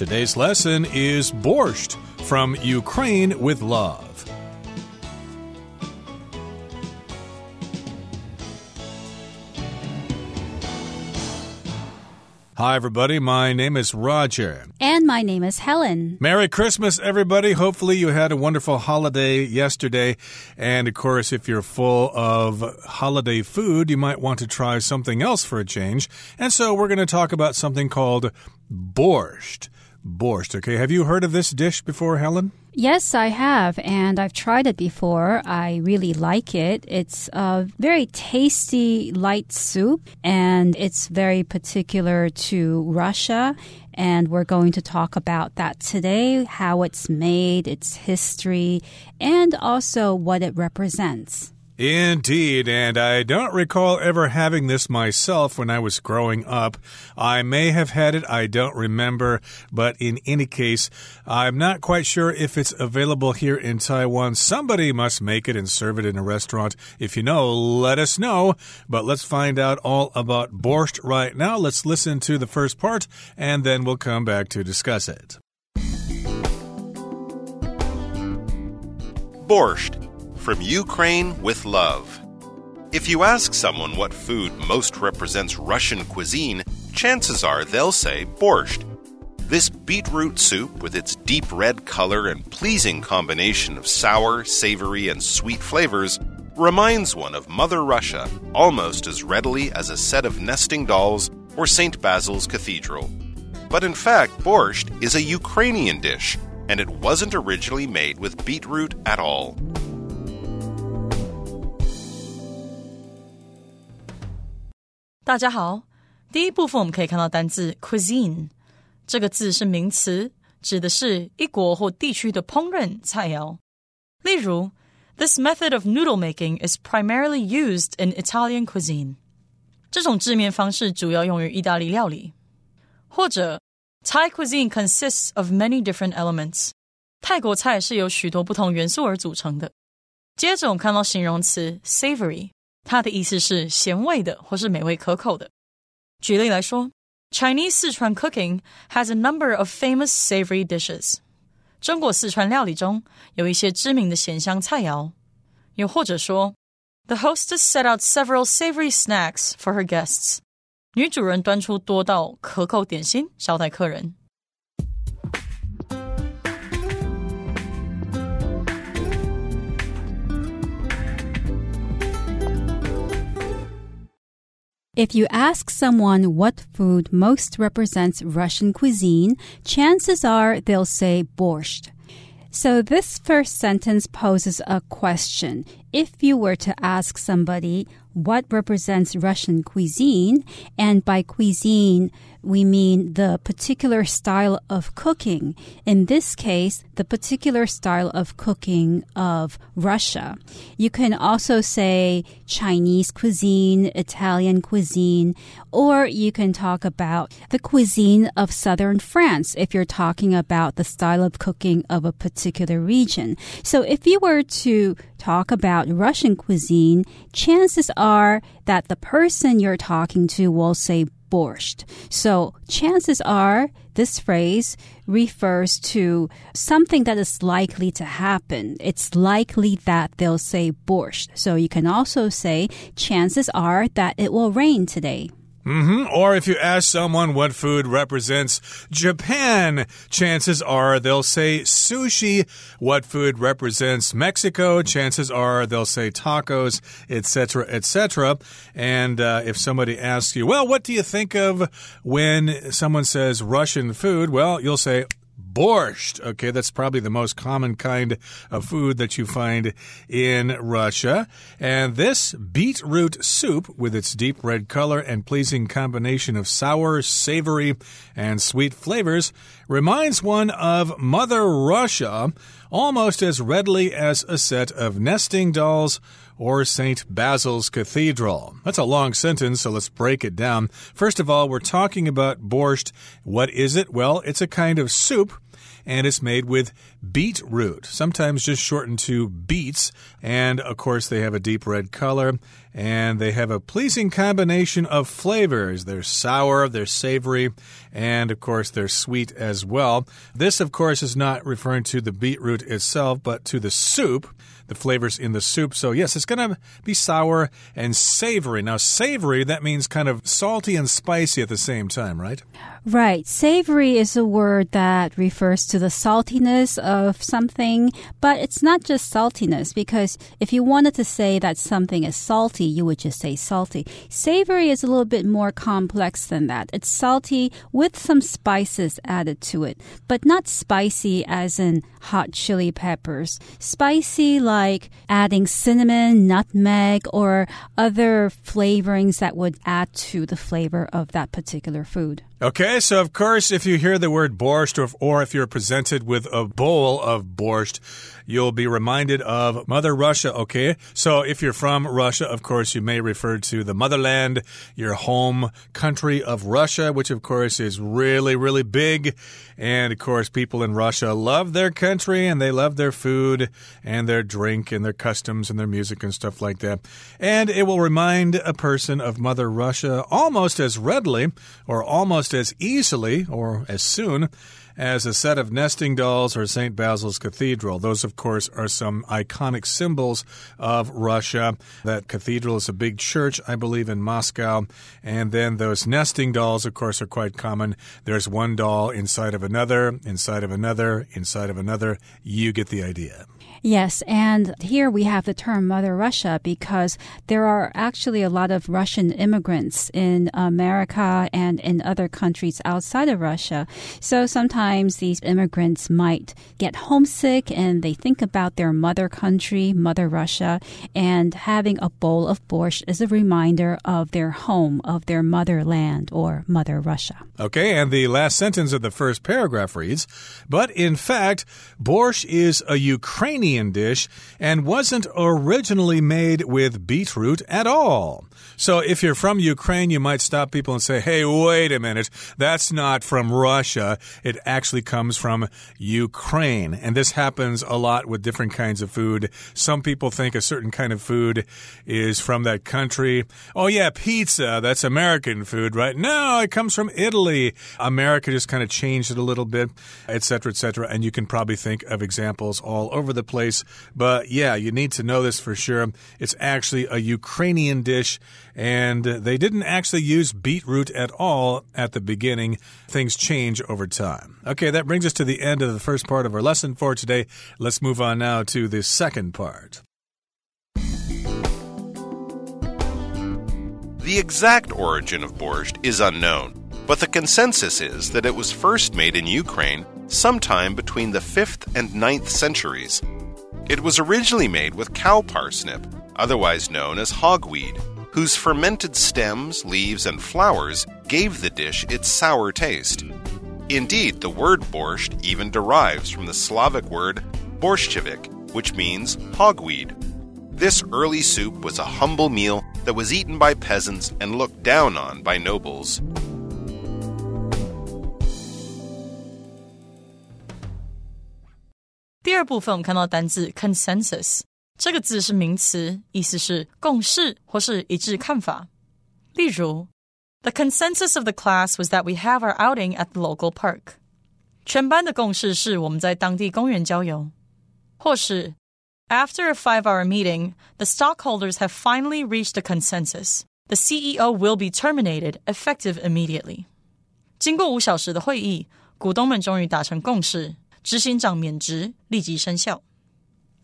Today's lesson is borscht from Ukraine with love. Hi, everybody. My name is Roger. And my name is Helen. Merry Christmas, everybody. Hopefully, you had a wonderful holiday yesterday. And of course, if you're full of holiday food, you might want to try something else for a change. And so, we're going to talk about something called borscht. Borscht, okay? Have you heard of this dish before, Helen? Yes, I have, and I've tried it before. I really like it. It's a very tasty, light soup, and it's very particular to Russia. And we're going to talk about that today how it's made, its history, and also what it represents. Indeed, and I don't recall ever having this myself when I was growing up. I may have had it, I don't remember, but in any case, I'm not quite sure if it's available here in Taiwan. Somebody must make it and serve it in a restaurant. If you know, let us know. But let's find out all about borscht right now. Let's listen to the first part, and then we'll come back to discuss it. Borscht from Ukraine with love. If you ask someone what food most represents Russian cuisine, chances are they'll say borscht. This beetroot soup, with its deep red color and pleasing combination of sour, savory, and sweet flavors, reminds one of Mother Russia almost as readily as a set of nesting dolls or St. Basil's Cathedral. But in fact, borscht is a Ukrainian dish, and it wasn't originally made with beetroot at all. 大家好，第一部分我们可以看到单字 cuisine 这个字是名词，指的是一国或地区的烹饪菜肴。例如，This method of noodle making is primarily used in Italian cuisine。这种制面方式主要用于意大利料理。或者，Thai cuisine consists of many different elements。泰国菜是由许多不同元素而组成的。接着我们看到形容词 savory。它的意思是咸味的或是美味可口的。举例来说，Chinese Sichuan cooking has a number of famous savory dishes。中国四川料理中有一些知名的咸香菜肴。又或者说，The hostess set out several savory snacks for her guests。女主人端出多道可口点心招待客人。 If you ask someone what food most represents Russian cuisine, chances are they'll say borscht. So this first sentence poses a question. If you were to ask somebody what represents Russian cuisine, and by cuisine, we mean the particular style of cooking. In this case, the particular style of cooking of Russia. You can also say Chinese cuisine, Italian cuisine, or you can talk about the cuisine of southern France if you're talking about the style of cooking of a particular region. So if you were to talk about Russian cuisine, chances are that the person you're talking to will say borscht. So chances are this phrase refers to something that is likely to happen. It's likely that they'll say borscht. So you can also say chances are that it will rain today. Mm -hmm. Or if you ask someone what food represents Japan, chances are they'll say sushi. What food represents Mexico? Chances are they'll say tacos, etc., etc. And uh, if somebody asks you, well, what do you think of when someone says Russian food? Well, you'll say, borscht. Okay, that's probably the most common kind of food that you find in Russia. And this beetroot soup, with its deep red color and pleasing combination of sour, savory, and sweet flavors, reminds one of Mother Russia almost as readily as a set of nesting dolls or St. Basil's Cathedral. That's a long sentence, so let's break it down. First of all, we're talking about borscht. What is it? Well, it's a kind of soup and it's made with beetroot, sometimes just shortened to beets. And of course, they have a deep red color and they have a pleasing combination of flavors. They're sour, they're savory, and of course, they're sweet as well. This, of course, is not referring to the beetroot itself, but to the soup the flavors in the soup. So, yes, it's going to be sour and savory. Now, savory, that means kind of salty and spicy at the same time, right? Right. Savory is a word that refers to the saltiness of something, but it's not just saltiness because if you wanted to say that something is salty, you would just say salty. Savory is a little bit more complex than that. It's salty with some spices added to it, but not spicy as in hot chili peppers. Spicy like adding cinnamon, nutmeg, or other flavorings that would add to the flavor of that particular food. Okay, so of course, if you hear the word borscht, or, or if you're presented with a bowl of borscht, you'll be reminded of Mother Russia, okay? So if you're from Russia, of course, you may refer to the motherland, your home country of Russia, which of course is really, really big. And of course, people in Russia love their country and they love their food and their drink and their customs and their music and stuff like that. And it will remind a person of Mother Russia almost as readily or almost as easily or as soon as a set of nesting dolls or St. Basil's Cathedral. Those, of course, are some iconic symbols of Russia. That cathedral is a big church, I believe, in Moscow. And then those nesting dolls, of course, are quite common. There's one doll inside of another, inside of another, inside of another. You get the idea. Yes, and here we have the term Mother Russia because there are actually a lot of Russian immigrants in America and in other countries outside of Russia. So sometimes these immigrants might get homesick and they think about their mother country, Mother Russia, and having a bowl of borscht is a reminder of their home, of their motherland or Mother Russia. Okay, and the last sentence of the first paragraph reads But in fact, borscht is a Ukrainian dish and wasn't originally made with beetroot at all. So if you're from Ukraine, you might stop people and say, hey, wait a minute, that's not from Russia. It actually comes from Ukraine. And this happens a lot with different kinds of food. Some people think a certain kind of food is from that country. Oh, yeah, pizza, that's American food, right? No, it comes from Italy. America just kind of changed it a little bit, etc., etc. And you can probably think of examples all over the place. But yeah, you need to know this for sure. It's actually a Ukrainian dish and they didn't actually use beetroot at all at the beginning. Things change over time. Okay, that brings us to the end of the first part of our lesson for today. Let's move on now to the second part. The exact origin of borscht is unknown, but the consensus is that it was first made in Ukraine sometime between the 5th and 9th centuries. It was originally made with cow parsnip, otherwise known as hogweed, whose fermented stems, leaves, and flowers gave the dish its sour taste. Indeed, the word borscht even derives from the Slavic word borshchevik, which means hogweed. This early soup was a humble meal that was eaten by peasants and looked down on by nobles. consensus 这个字是名词，意思是共识或是一致看法。例如，The consensus of the class was that we have our outing at the local park。全班的共识是我们在当地公园郊游。或是 After a five-hour meeting, the stockholders have finally reached a consensus. The CEO will be terminated effective immediately. 经过五小时的会议，股东们终于达成共识，执行长免职，立即生效。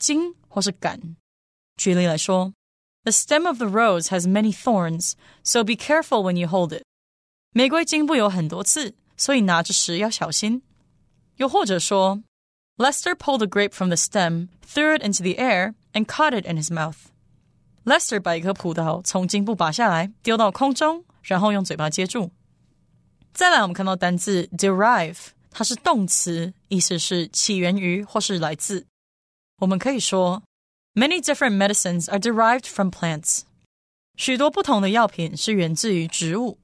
茎或是杆。举例来说，The stem of the rose has many thorns, so be careful when you hold it。玫瑰茎部有很多刺，所以拿着时要小心。又或者说，Lester pulled a grape from the stem, threw it into the air, and caught it in his mouth。 Lester 把一颗葡萄从茎部拔下来，丢到空中，然后用嘴巴接住。再来，我们看到单字 derive，它是动词，意思是起源于或是来自。 我们可以说，Many different medicines are derived from plants。许多不同的药品是源自于植物。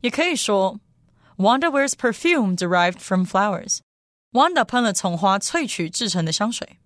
也可以说，Wanda wears perfume derived from flowers。Wanda 喷了从花萃取制成的香水。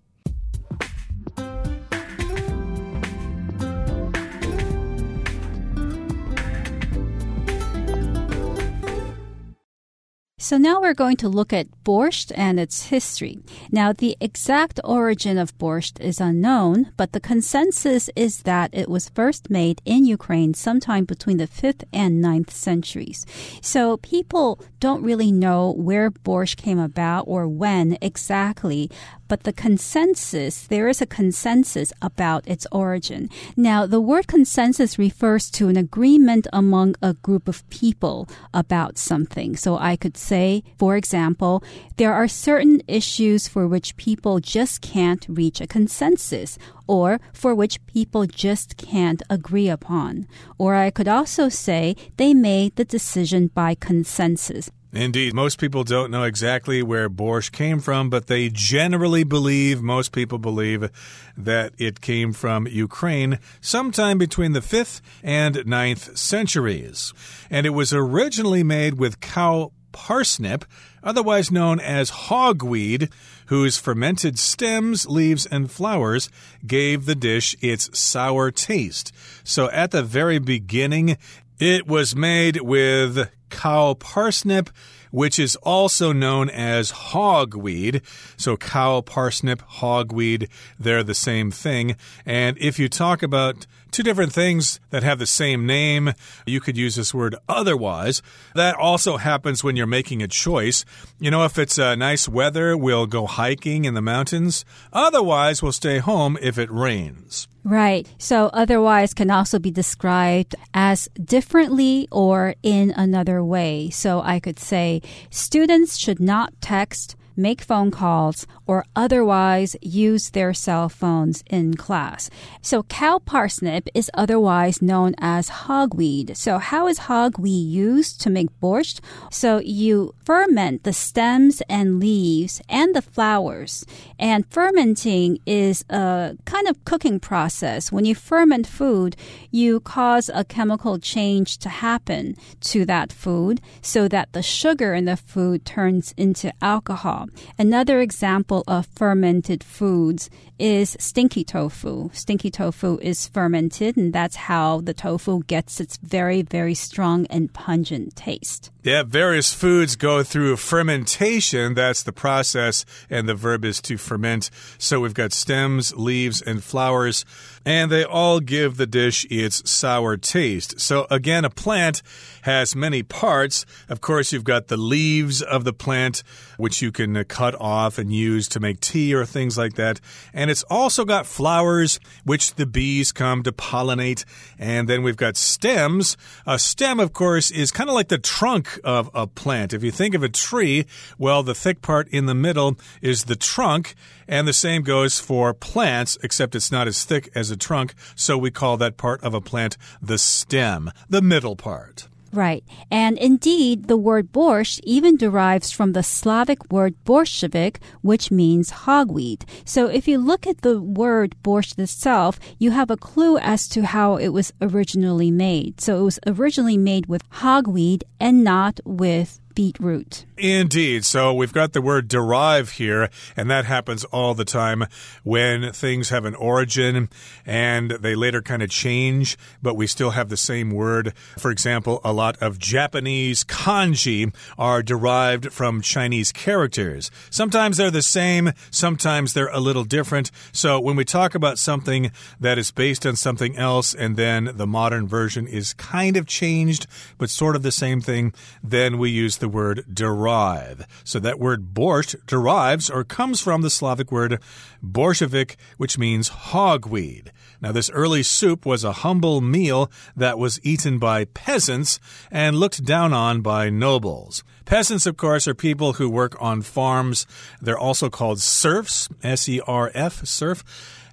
So now we're going to look at borscht and its history. Now, the exact origin of borscht is unknown, but the consensus is that it was first made in Ukraine sometime between the 5th and 9th centuries. So people don't really know where borscht came about or when exactly, but the consensus, there is a consensus about its origin. Now, the word consensus refers to an agreement among a group of people about something. So I could say, for example, there are certain issues for which people just can't reach a consensus or for which people just can't agree upon. Or I could also say they made the decision by consensus. Indeed, most people don't know exactly where borscht came from, but they generally believe, most people believe, that it came from Ukraine sometime between the 5th and 9th centuries. And it was originally made with cow parsnip, otherwise known as hogweed, whose fermented stems, leaves, and flowers gave the dish its sour taste. So at the very beginning, it was made with cow parsnip, which is also known as hogweed. So, cow parsnip, hogweed, they're the same thing. And if you talk about two different things that have the same name. You could use this word otherwise. That also happens when you're making a choice. You know, if it's uh, nice weather, we'll go hiking in the mountains. Otherwise, we'll stay home if it rains. Right. So otherwise can also be described as differently or in another way. So I could say students should not text make phone calls, or otherwise use their cell phones in class. So cow parsnip is otherwise known as hogweed. So how is hogweed used to make borscht? So you ferment the stems and leaves and the flowers. And fermenting is a kind of cooking process. When you ferment food, you cause a chemical change to happen to that food so that the sugar in the food turns into alcohol. Another example of fermented foods is stinky tofu. Stinky tofu is fermented, and that's how the tofu gets its very, very strong and pungent taste. Yeah, various foods go through fermentation. That's the process, and the verb is to ferment. So we've got stems, leaves, and flowers, and they all give the dish its sour taste. So again, a plant has many parts. Of course, you've got the leaves of the plant, which you can uh, cut off and use to make tea or things like that. And it's also got flowers, which the bees come to pollinate. And then we've got stems. A stem, of course, is kind of like the trunk of a plant. If you think of a tree, well, the thick part in the middle is the trunk, and the same goes for plants, except it's not as thick as a trunk, so we call that part of a plant the stem, the middle part. Right. And indeed, the word borscht even derives from the Slavic word borshchevik, which means hogweed. So if you look at the word borscht itself, you have a clue as to how it was originally made. So it was originally made with hogweed and not with beetroot. Indeed. So we've got the word derive here, and that happens all the time when things have an origin and they later kind of change, but we still have the same word. For example, a lot of Japanese kanji are derived from Chinese characters. Sometimes they're the same, sometimes they're a little different. So when we talk about something that is based on something else and then the modern version is kind of changed, but sort of the same thing, then we use the word derive. So that word borscht derives or comes from the Slavic word borshchevik, which means hogweed. Now, this early soup was a humble meal that was eaten by peasants and looked down on by nobles. Peasants, of course, are people who work on farms. They're also called serfs, S E R F, serf.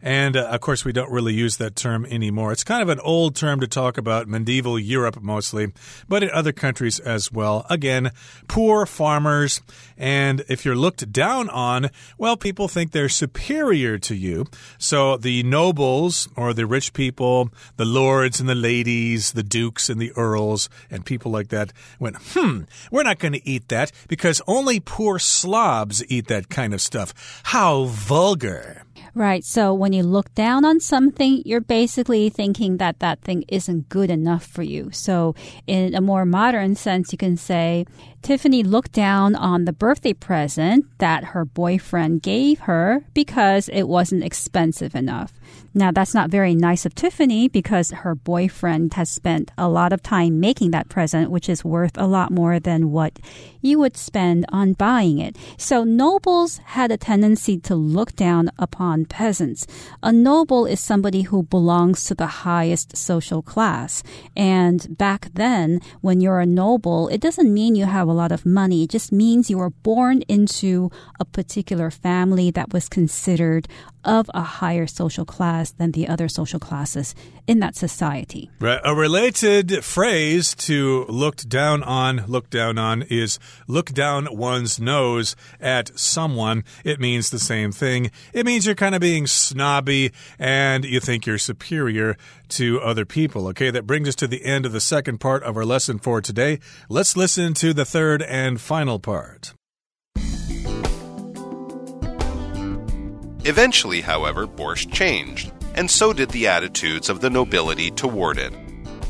And uh, of course, we don't really use that term anymore. It's kind of an old term to talk about medieval Europe mostly, but in other countries as well. Again, poor farmers. And if you're looked down on, well, people think they're superior to you. So the nobles or the rich people, the lords and the ladies, the dukes and the earls, and people like that went, hmm, we're not going to eat that because only poor slobs eat that kind of stuff. How vulgar. Right. So when you look down on something, you're basically thinking that that thing isn't good enough for you. So in a more modern sense, you can say Tiffany looked down on the birthday present that her boyfriend gave her because it wasn't expensive enough. Now, that's not very nice of Tiffany because her boyfriend has spent a lot of time making that present, which is worth a lot more than what you would spend on buying it. So, nobles had a tendency to look down upon peasants. A noble is somebody who belongs to the highest social class. And back then, when you're a noble, it doesn't mean you have a lot of money. It just means you were born into a particular family that was considered of a higher social class than the other social classes in that society. A related phrase to looked down on, look down on is look down one's nose at someone. It means the same thing. It means you're kind of being snobby and you think you're superior to other people. Okay, that brings us to the end of the second part of our lesson for today. Let's listen to the third and final part. Eventually, however, borscht changed, and so did the attitudes of the nobility toward it.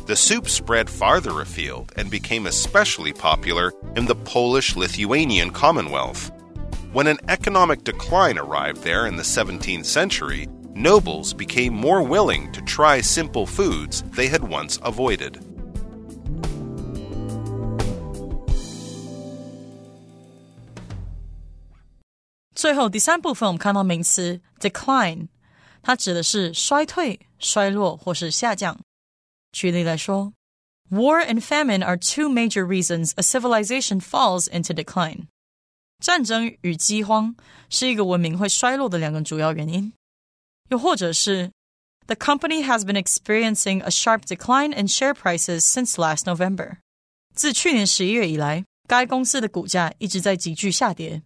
The soup spread farther afield and became especially popular in the Polish Lithuanian Commonwealth. When an economic decline arrived there in the 17th century, nobles became more willing to try simple foods they had once avoided. 最后第三部分，我们看到名词 decline，它指的是衰退、衰落或是下降。举例来说，War and famine are two major reasons a civilization falls into decline。战争与饥荒是一个文明会衰落的两个主要原因。又或者是，The company has been experiencing a sharp decline in share prices since last November。自去年十一月以来，该公司的股价一直在急剧下跌。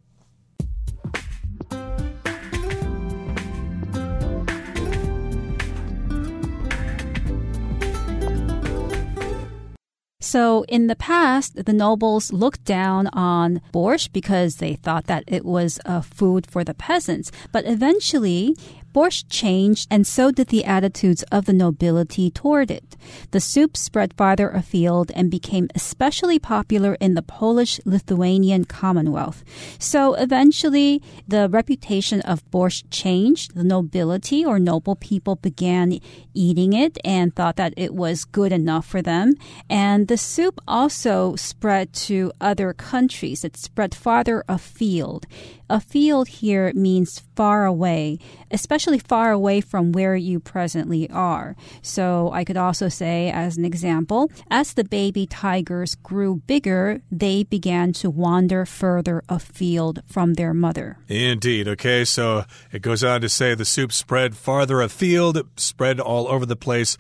So in the past, the nobles looked down on borscht because they thought that it was a food for the peasants. But eventually, borscht changed, and so did the attitudes of the nobility toward it. The soup spread farther afield and became especially popular in the Polish Lithuanian Commonwealth. So eventually, the reputation of borscht changed. The nobility or noble people began eating it and thought that it was good enough for them. And the soup also spread to other countries. It spread farther afield. Afield here means far away, especially far away from where you presently are. So I could also say, as an example, as the baby tigers grew bigger, they began to wander further afield from their mother. Indeed. Okay, so it goes on to say the soup spread farther afield, spread all over the place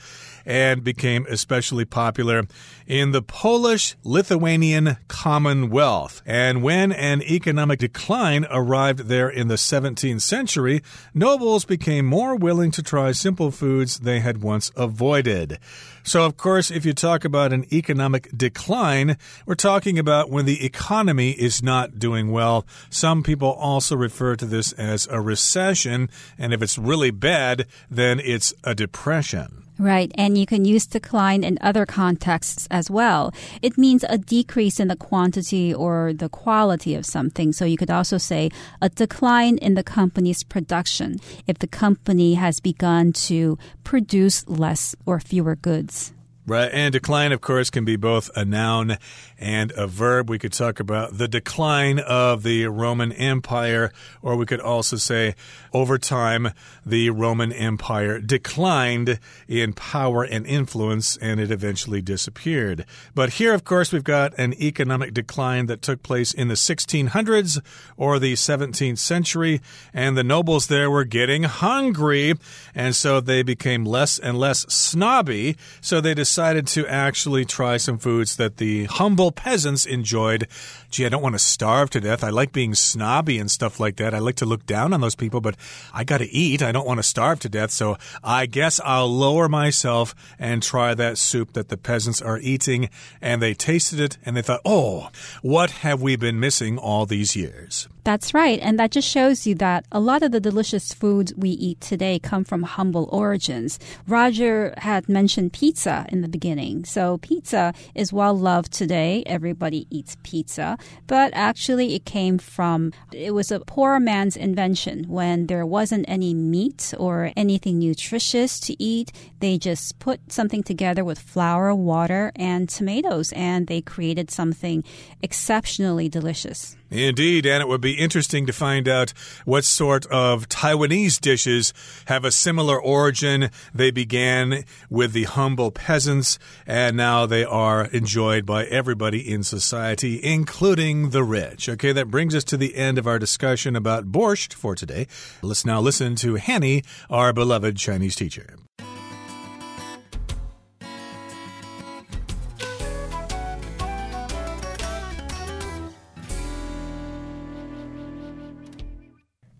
and became especially popular in the Polish Lithuanian Commonwealth. And when an economic decline arrived there in the 17th century, nobles became more willing to try simple foods they had once avoided. So, of course, if you talk about an economic decline, we're talking about when the economy is not doing well. Some people also refer to this as a recession. And if it's really bad, then it's a depression. Right, and you can use decline in other contexts as well. It means a decrease in the quantity or the quality of something. So you could also say a decline in the company's production if the company has begun to produce less or fewer goods. Right, and decline, of course, can be both a noun and a verb. We could talk about the decline of the Roman Empire, or we could also say over time, the Roman Empire declined in power and influence, and it eventually disappeared. But here, of course, we've got an economic decline that took place in the 1600s or the 17th century, and the nobles there were getting hungry, and so they became less and less snobby, so they decided decided to actually try some foods that the humble peasants enjoyed. Gee, I don't want to starve to death. I like being snobby and stuff like that. I like to look down on those people, but I got to eat. I don't want to starve to death. So I guess I'll lower myself and try that soup that the peasants are eating. And they tasted it and they thought, oh, what have we been missing all these years? That's right. And that just shows you that a lot of the delicious foods we eat today come from humble origins. Roger had mentioned pizza in the beginning. So pizza is well loved today. Everybody eats pizza. But actually, it came from, it was a poor man's invention when there wasn't any meat or anything nutritious to eat. They just put something together with flour, water, and tomatoes, and they created something exceptionally delicious. Indeed, and it would be interesting to find out what sort of Taiwanese dishes have a similar origin. They began with the humble peasants, and now they are enjoyed by everybody in society, including the rich. Okay, that brings us to the end of our discussion about borscht for today. Let's now listen to Hanny, our beloved Chinese teacher.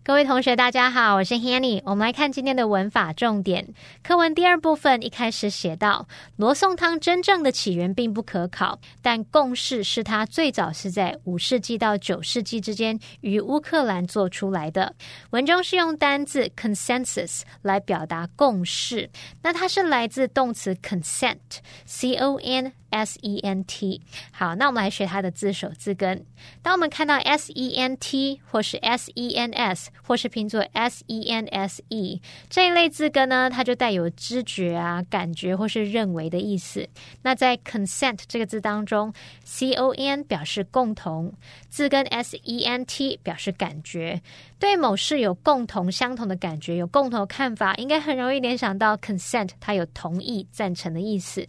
各位同学，大家好，我是 Hanny。我们来看今天的文法重点。课文第二部分一开始写到，罗宋汤真正的起源并不可考，但共识是它最早是在五世纪到九世纪之间于乌克兰做出来的。文中是用单字 consensus 来表达共识，那它是来自动词 consent，c o n。S E N T，好，那我们来学它的字首字根。当我们看到 S E N T 或是 S E N S 或是拼作 S E N S E 这一类字根呢，它就带有知觉啊、感觉或是认为的意思。那在 consent 这个字当中，C O N 表示共同，字根 S E N T 表示感觉。对某事有共同、相同的感觉，有共同看法，应该很容易联想到 consent，它有同意、赞成的意思。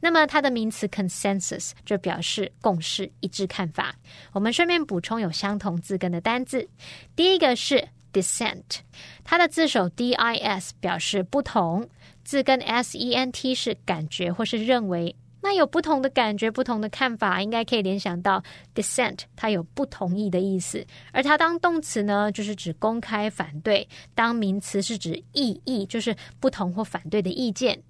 那么它的名词 consensus 就表示共识、一致看法。我们顺便补充有相同字根的单字，第一个是 dissent，它的字首 d i s 表示不同，字根 s e n t 是感觉或是认为。那有不同的感觉、不同的看法，应该可以联想到 dissent，它有不同意的意思。而它当动词呢，就是指公开反对；当名词是指异议，就是不同或反对的意见。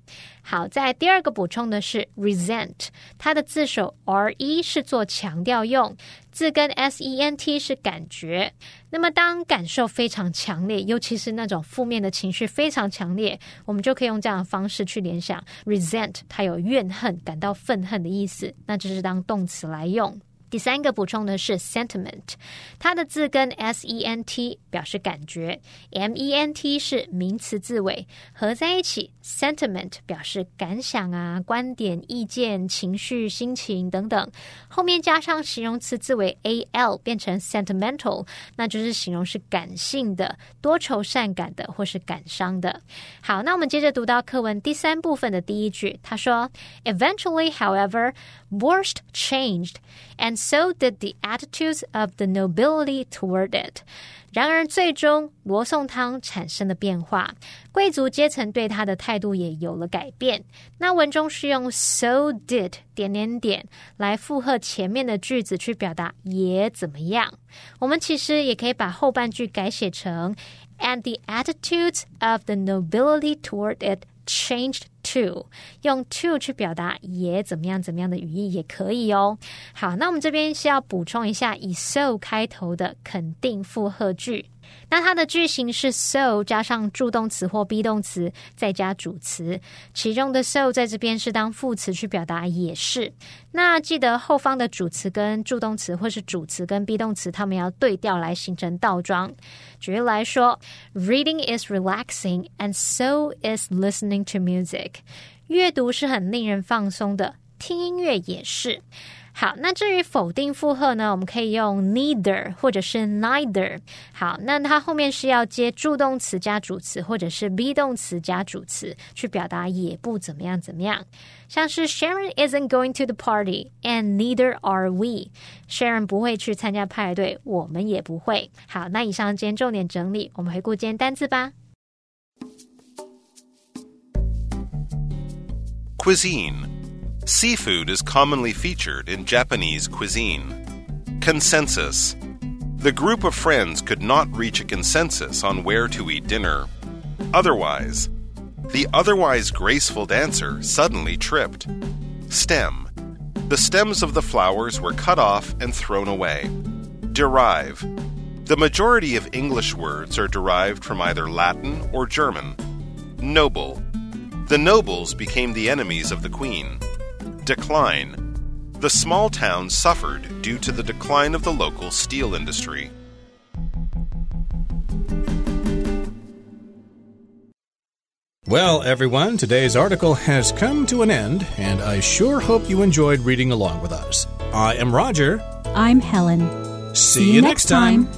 好，在第二个补充的是 resent，它的字首 r e 是做强调用，字根 s e n t 是感觉。那么当感受非常强烈，尤其是那种负面的情绪非常强烈，我们就可以用这样的方式去联想 resent，它有怨恨、感到愤恨的意思，那就是当动词来用。第三个补充的是 sentiment，它的字根 s e n t 表示感觉，m e n t 是名词字尾，合在一起 sentiment 表示感想啊、观点、意见、情绪、心情等等，后面加上形容词字尾 a l 变成 sentimental，那就是形容是感性的、多愁善感的或是感伤的。好，那我们接着读到课文第三部分的第一句，他说：Eventually, however, borscht changed and so did the attitudes of the nobility toward it. 然而，最终罗宋汤产生了变化，贵族阶层对他的态度也有了改变。那文中是用 so did 点点点来附和前面的句子，去表达也怎么样。我们其实也可以把后半句改写成 and the attitudes of the nobility toward it changed to 用 to 去表达也怎么样怎么样的语义也可以哦。好，那我们这边是要补充一下以 so 开头的肯定复合句。那它的句型是 so 加上助动词或 be 动词，再加主词。其中的 so 在这边是当副词去表达也是。那记得后方的主词跟助动词，或是主词跟 be 动词，它们要对调来形成倒装。举例来说，Reading is relaxing and so is listening to music。阅读是很令人放松的，听音乐也是。好，那至于否定负荷呢，我们可以用 neither 或者是 neither。好，那它后面是要接助动词加主词，或者是 be 动词加主词，去表达也不怎么样怎么样。像是 Sharon isn't going to the party and neither are we。Sharon 不会去参加派对，我们也不会。好，那以上今天重点整理，我们回顾今天单词吧。Cuisine. Seafood is commonly featured in Japanese cuisine. Consensus. The group of friends could not reach a consensus on where to eat dinner. Otherwise. The otherwise graceful dancer suddenly tripped. Stem. The stems of the flowers were cut off and thrown away. Derive. The majority of English words are derived from either Latin or German. Noble. The nobles became the enemies of the queen. Decline. The small town suffered due to the decline of the local steel industry. Well, everyone, today's article has come to an end, and I sure hope you enjoyed reading along with us. I am Roger. I'm Helen. See, you next time.